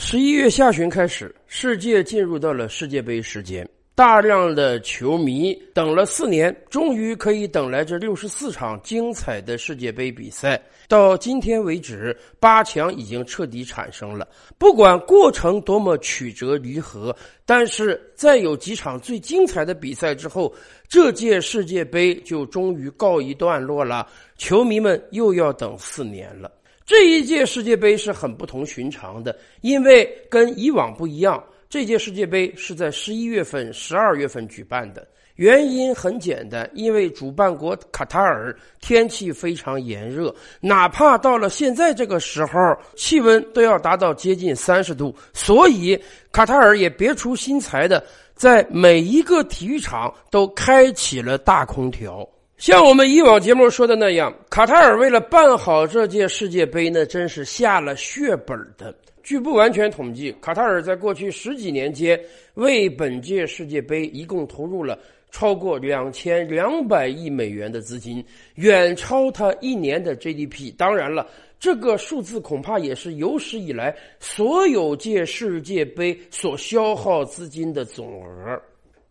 十一月下旬开始，世界进入到了世界杯时间，大量的球迷等了四年，终于可以等来这六十四场精彩的世界杯比赛。到今天为止，八强已经彻底产生了。不管过程多么曲折离合，但是在有几场最精彩的比赛之后，这届世界杯就终于告一段落了。球迷们又要等四年了。这一届世界杯是很不同寻常的，因为跟以往不一样，这届世界杯是在十一月份、十二月份举办的。原因很简单，因为主办国卡塔尔天气非常炎热，哪怕到了现在这个时候，气温都要达到接近三十度，所以卡塔尔也别出心裁的，在每一个体育场都开启了大空调。像我们以往节目说的那样，卡塔尔为了办好这届世界杯呢，真是下了血本的。据不完全统计，卡塔尔在过去十几年间为本届世界杯一共投入了超过两千两百亿美元的资金，远超他一年的 GDP。当然了，这个数字恐怕也是有史以来所有届世界杯所消耗资金的总额。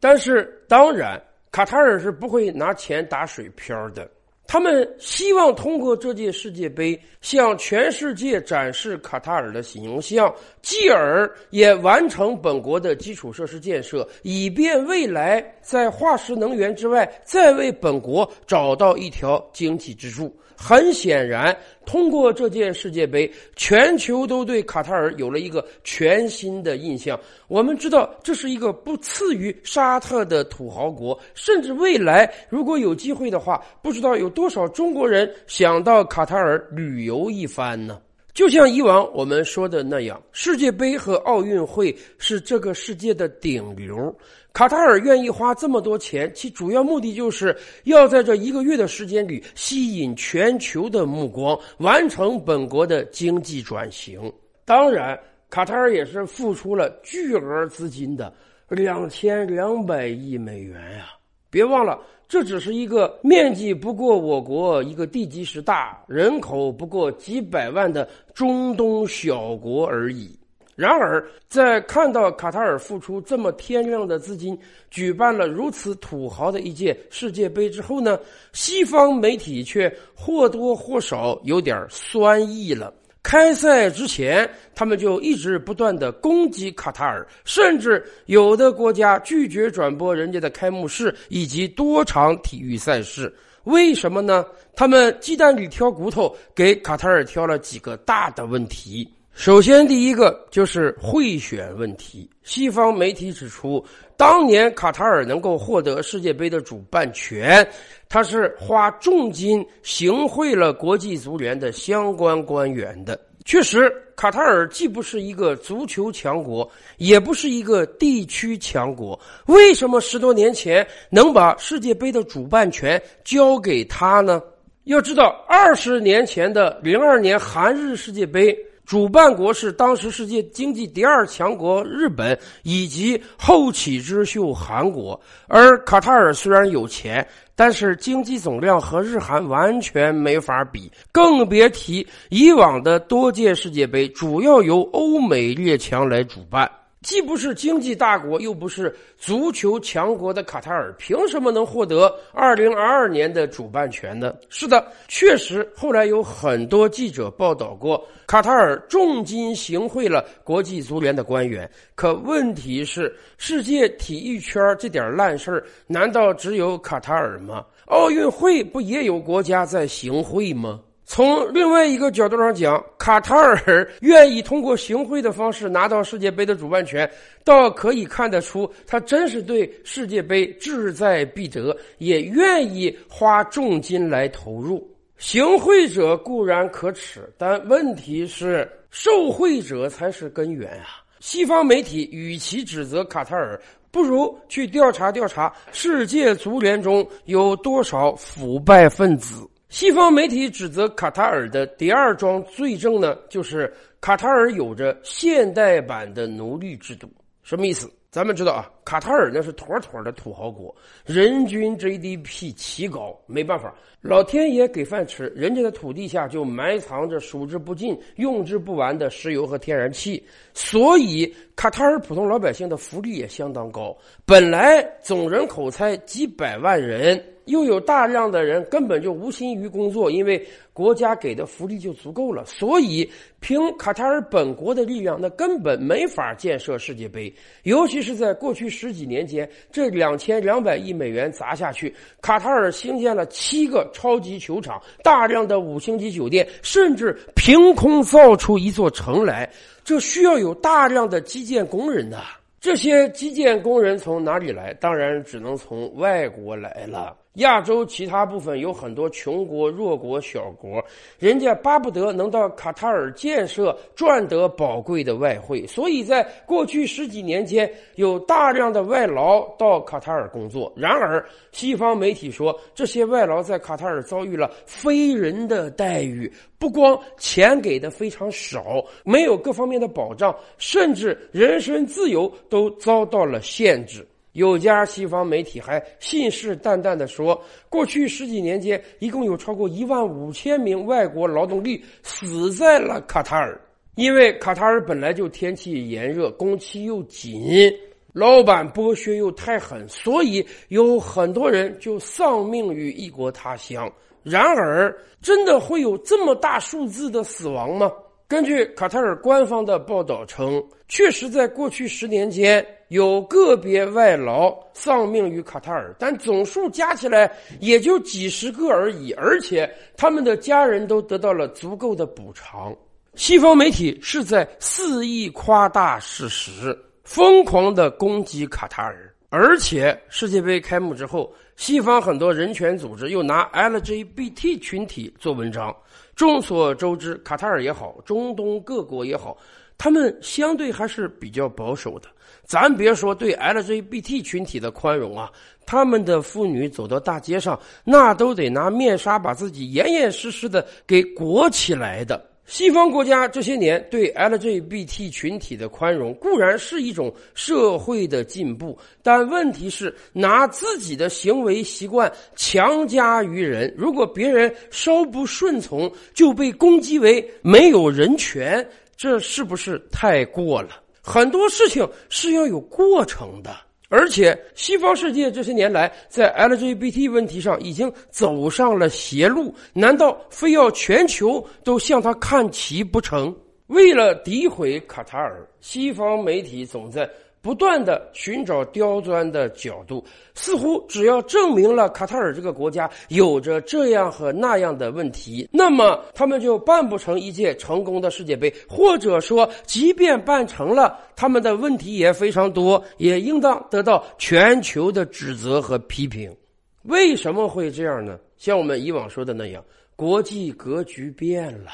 但是，当然。卡塔尔是不会拿钱打水漂的，他们希望通过这届世界杯向全世界展示卡塔尔的形象，继而也完成本国的基础设施建设，以便未来在化石能源之外再为本国找到一条经济支柱。很显然，通过这届世界杯，全球都对卡塔尔有了一个全新的印象。我们知道，这是一个不次于沙特的土豪国，甚至未来如果有机会的话，不知道有多少中国人想到卡塔尔旅游一番呢？就像以往我们说的那样，世界杯和奥运会是这个世界的顶流。卡塔尔愿意花这么多钱，其主要目的就是要在这一个月的时间里吸引全球的目光，完成本国的经济转型。当然，卡塔尔也是付出了巨额资金的，两千两百亿美元呀！别忘了。这只是一个面积不过我国一个地级市大、人口不过几百万的中东小国而已。然而，在看到卡塔尔付出这么天量的资金，举办了如此土豪的一届世界杯之后呢，西方媒体却或多或少有点酸意了。开赛之前，他们就一直不断的攻击卡塔尔，甚至有的国家拒绝转播人家的开幕式以及多场体育赛事。为什么呢？他们鸡蛋里挑骨头，给卡塔尔挑了几个大的问题。首先，第一个就是贿选问题。西方媒体指出，当年卡塔尔能够获得世界杯的主办权，他是花重金行贿了国际足联的相关官员的。确实，卡塔尔既不是一个足球强国，也不是一个地区强国。为什么十多年前能把世界杯的主办权交给他呢？要知道，二十年前的零二年韩日世界杯。主办国是当时世界经济第二强国日本以及后起之秀韩国，而卡塔尔虽然有钱，但是经济总量和日韩完全没法比，更别提以往的多届世界杯主要由欧美列强来主办。既不是经济大国，又不是足球强国的卡塔尔，凭什么能获得二零二二年的主办权呢？是的，确实，后来有很多记者报道过，卡塔尔重金行贿了国际足联的官员。可问题是，世界体育圈这点烂事儿，难道只有卡塔尔吗？奥运会不也有国家在行贿吗？从另外一个角度上讲，卡塔尔愿意通过行贿的方式拿到世界杯的主办权，倒可以看得出，他真是对世界杯志在必得，也愿意花重金来投入。行贿者固然可耻，但问题是受贿者才是根源啊！西方媒体与其指责卡塔尔，不如去调查调查世界足联中有多少腐败分子。西方媒体指责卡塔尔的第二桩罪证呢，就是卡塔尔有着现代版的奴隶制度。什么意思？咱们知道啊，卡塔尔那是妥妥的土豪国，人均 GDP 奇高，没办法，老天爷给饭吃，人家的土地下就埋藏着数之不尽、用之不完的石油和天然气，所以卡塔尔普通老百姓的福利也相当高。本来总人口才几百万人。又有大量的人根本就无心于工作，因为国家给的福利就足够了，所以凭卡塔尔本国的力量，那根本没法建设世界杯。尤其是在过去十几年间，这两千两百亿美元砸下去，卡塔尔兴建了七个超级球场、大量的五星级酒店，甚至凭空造出一座城来，这需要有大量的基建工人的。这些基建工人从哪里来？当然只能从外国来了。亚洲其他部分有很多穷国、弱国、小国，人家巴不得能到卡塔尔建设，赚得宝贵的外汇。所以在过去十几年间，有大量的外劳到卡塔尔工作。然而，西方媒体说，这些外劳在卡塔尔遭遇了非人的待遇，不光钱给的非常少，没有各方面的保障，甚至人身自由都遭到了限制。有家西方媒体还信誓旦旦地说，过去十几年间，一共有超过一万五千名外国劳动力死在了卡塔尔。因为卡塔尔本来就天气炎热，工期又紧，老板剥削又太狠，所以有很多人就丧命于异国他乡。然而，真的会有这么大数字的死亡吗？根据卡塔尔官方的报道称，确实在过去十年间有个别外劳丧命于卡塔尔，但总数加起来也就几十个而已，而且他们的家人都得到了足够的补偿。西方媒体是在肆意夸大事实，疯狂的攻击卡塔尔，而且世界杯开幕之后，西方很多人权组织又拿 LGBT 群体做文章。众所周知，卡塔尔也好，中东各国也好，他们相对还是比较保守的。咱别说对 LGBT 群体的宽容啊，他们的妇女走到大街上，那都得拿面纱把自己严严实实的给裹起来的。西方国家这些年对 LGBT 群体的宽容固然是一种社会的进步，但问题是拿自己的行为习惯强加于人，如果别人稍不顺从就被攻击为没有人权，这是不是太过了？很多事情是要有过程的。而且，西方世界这些年来在 LGBT 问题上已经走上了邪路，难道非要全球都向他看齐不成？为了诋毁卡塔尔，西方媒体总在。不断的寻找刁钻的角度，似乎只要证明了卡塔尔这个国家有着这样和那样的问题，那么他们就办不成一届成功的世界杯，或者说，即便办成了，他们的问题也非常多，也应当得到全球的指责和批评。为什么会这样呢？像我们以往说的那样，国际格局变了，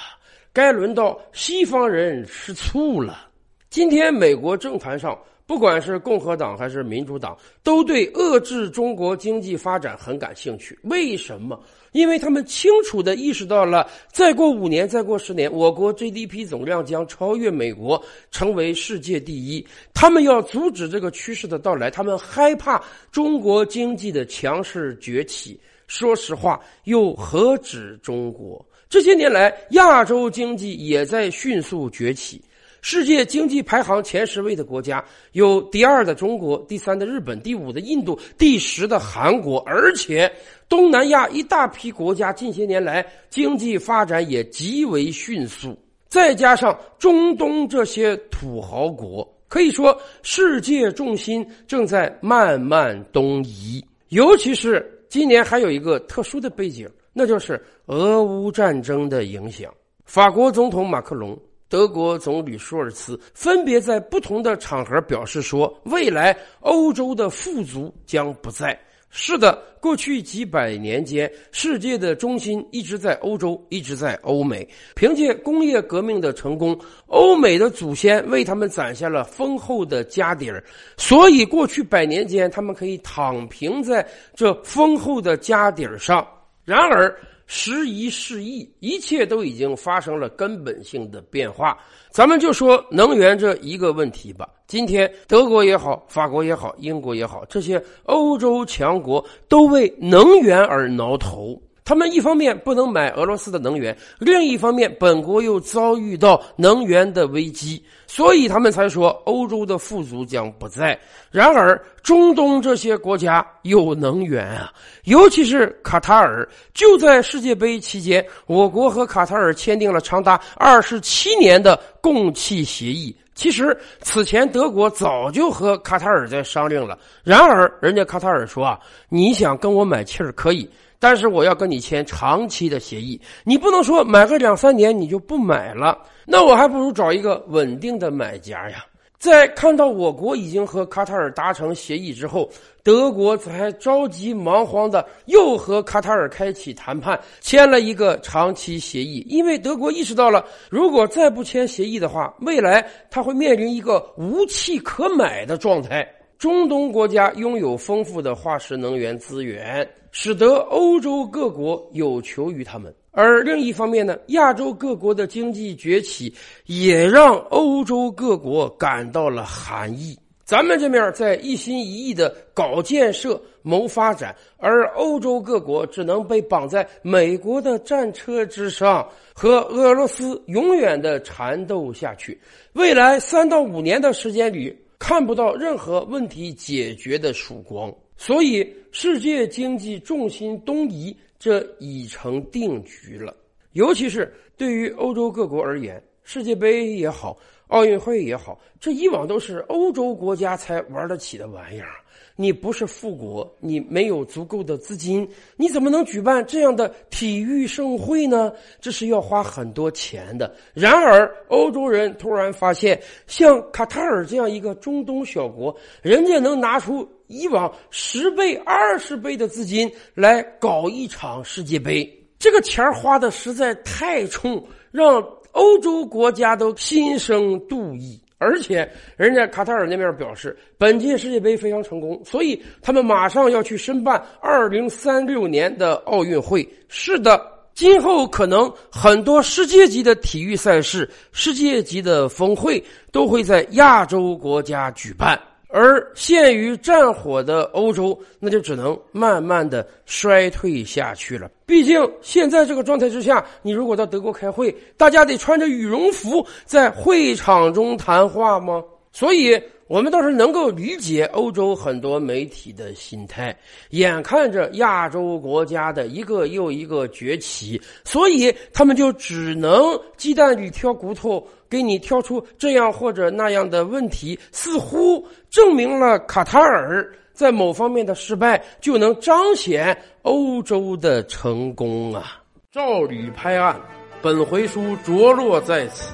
该轮到西方人吃醋了。今天美国政坛上。不管是共和党还是民主党，都对遏制中国经济发展很感兴趣。为什么？因为他们清楚地意识到了，再过五年、再过十年，我国 GDP 总量将超越美国，成为世界第一。他们要阻止这个趋势的到来，他们害怕中国经济的强势崛起。说实话，又何止中国？这些年来，亚洲经济也在迅速崛起。世界经济排行前十位的国家有第二的中国、第三的日本、第五的印度、第十的韩国，而且东南亚一大批国家近些年来经济发展也极为迅速。再加上中东这些土豪国，可以说世界重心正在慢慢东移。尤其是今年还有一个特殊的背景，那就是俄乌战争的影响。法国总统马克龙。德国总理舒尔茨分别在不同的场合表示说：“未来欧洲的富足将不在。”是的，过去几百年间，世界的中心一直在欧洲，一直在欧美。凭借工业革命的成功，欧美的祖先为他们攒下了丰厚的家底儿，所以过去百年间，他们可以躺平在这丰厚的家底儿上。然而，时移世易，一切都已经发生了根本性的变化。咱们就说能源这一个问题吧。今天德国也好，法国也好，英国也好，这些欧洲强国都为能源而挠头。他们一方面不能买俄罗斯的能源，另一方面本国又遭遇到能源的危机，所以他们才说欧洲的富足将不在。然而，中东这些国家有能源啊，尤其是卡塔尔。就在世界杯期间，我国和卡塔尔签订了长达二十七年的供气协议。其实此前德国早就和卡塔尔在商量了，然而人家卡塔尔说啊，你想跟我买气儿可以。但是我要跟你签长期的协议，你不能说买个两三年你就不买了。那我还不如找一个稳定的买家呀。在看到我国已经和卡塔尔达成协议之后，德国才着急忙慌的又和卡塔尔开启谈判，签了一个长期协议。因为德国意识到了，如果再不签协议的话，未来他会面临一个无气可买的状态。中东国家拥有丰富的化石能源资源，使得欧洲各国有求于他们；而另一方面呢，亚洲各国的经济崛起也让欧洲各国感到了寒意。咱们这面在一心一意的搞建设、谋发展，而欧洲各国只能被绑在美国的战车之上，和俄罗斯永远的缠斗下去。未来三到五年的时间里。看不到任何问题解决的曙光，所以世界经济重心东移，这已成定局了。尤其是对于欧洲各国而言，世界杯也好，奥运会也好，这以往都是欧洲国家才玩得起的玩意儿。你不是富国，你没有足够的资金，你怎么能举办这样的体育盛会呢？这是要花很多钱的。然而，欧洲人突然发现，像卡塔尔这样一个中东小国，人家能拿出以往十倍、二十倍的资金来搞一场世界杯，这个钱花的实在太冲，让欧洲国家都心生妒意。而且，人家卡塔尔那边表示，本届世界杯非常成功，所以他们马上要去申办二零三六年的奥运会。是的，今后可能很多世界级的体育赛事、世界级的峰会都会在亚洲国家举办。而陷于战火的欧洲，那就只能慢慢的衰退下去了。毕竟现在这个状态之下，你如果到德国开会，大家得穿着羽绒服在会场中谈话吗？所以。我们倒是能够理解欧洲很多媒体的心态，眼看着亚洲国家的一个又一个崛起，所以他们就只能鸡蛋里挑骨头，给你挑出这样或者那样的问题，似乎证明了卡塔尔在某方面的失败，就能彰显欧洲的成功啊！照吕拍案，本回书着落在此。